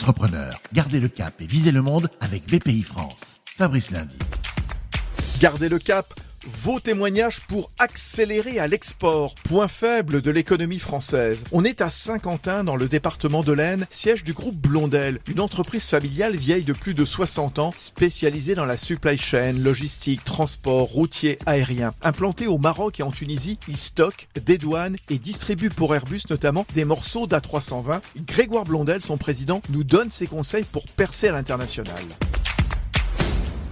Entrepreneur, gardez le cap et visez le monde avec BPI France. Fabrice Lundi. Gardez le cap vos témoignages pour accélérer à l'export, point faible de l'économie française. On est à Saint-Quentin dans le département de l'Aisne, siège du groupe Blondel, une entreprise familiale vieille de plus de 60 ans, spécialisée dans la supply chain, logistique, transport, routier, aérien. Implanté au Maroc et en Tunisie, il stocke, dédouane et distribue pour Airbus notamment des morceaux d'A320. Grégoire Blondel, son président, nous donne ses conseils pour percer à l'international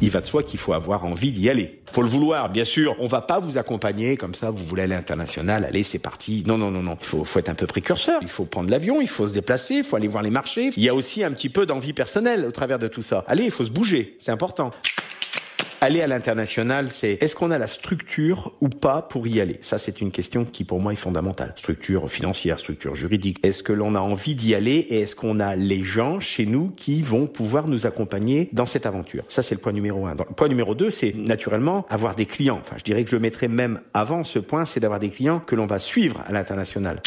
il va de soi qu'il faut avoir envie d'y aller. Faut le vouloir, bien sûr. On va pas vous accompagner comme ça, vous voulez aller à l'international, allez, c'est parti. Non, non, non, non. Il faut, faut être un peu précurseur. Il faut prendre l'avion, il faut se déplacer, il faut aller voir les marchés. Il y a aussi un petit peu d'envie personnelle au travers de tout ça. Allez, il faut se bouger, c'est important aller à l'international, c'est est-ce qu'on a la structure ou pas pour y aller? Ça, c'est une question qui pour moi est fondamentale. Structure financière, structure juridique. Est-ce que l'on a envie d'y aller et est-ce qu'on a les gens chez nous qui vont pouvoir nous accompagner dans cette aventure? Ça, c'est le point numéro un. le point numéro deux, c'est naturellement avoir des clients. Enfin, je dirais que je mettrais même avant ce point, c'est d'avoir des clients que l'on va suivre à l'international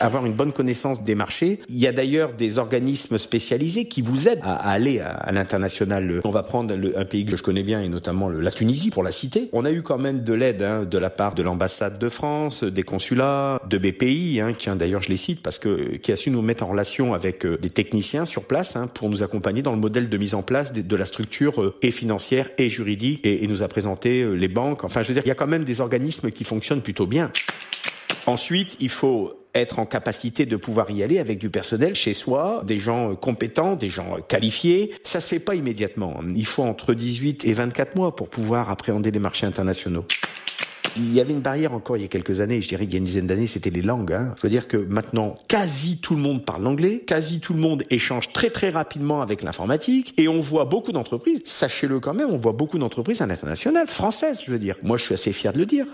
avoir une bonne connaissance des marchés. Il y a d'ailleurs des organismes spécialisés qui vous aident à, aller à, l'international. On va prendre un pays que je connais bien et notamment la Tunisie pour la citer. On a eu quand même de l'aide hein, de la part de l'ambassade de France, des consulats, de BPI, hein, qui d'ailleurs je les cite parce que qui a su nous mettre en relation avec euh, des techniciens sur place hein, pour nous accompagner dans le modèle de mise en place de, la structure euh, et financière et juridique et, et nous a présenté euh, les banques. Enfin, je veux dire, il y a quand même des organismes qui fonctionnent plutôt bien. Ensuite, il faut être en capacité de pouvoir y aller avec du personnel chez soi, des gens euh, compétents, des gens euh, qualifiés. Ça se fait pas immédiatement. Il faut entre 18 et 24 mois pour pouvoir appréhender les marchés internationaux. Il y avait une barrière encore il y a quelques années, je dirais qu'il y a une dizaine d'années, c'était les langues. Hein. Je veux dire que maintenant, quasi tout le monde parle l'anglais, quasi tout le monde échange très très rapidement avec l'informatique, et on voit beaucoup d'entreprises, sachez-le quand même, on voit beaucoup d'entreprises à l'international, françaises, je veux dire. Moi, je suis assez fier de le dire.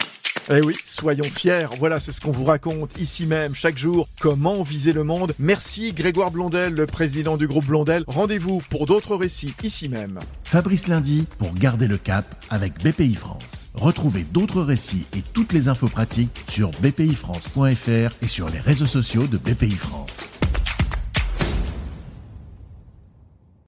Eh oui, soyons fiers. Voilà, c'est ce qu'on vous raconte ici même, chaque jour. Comment viser le monde. Merci Grégoire Blondel, le président du groupe Blondel. Rendez-vous pour d'autres récits ici même. Fabrice Lundi pour garder le cap avec BPI France. Retrouvez d'autres récits et toutes les infos pratiques sur bpifrance.fr et sur les réseaux sociaux de BPI France.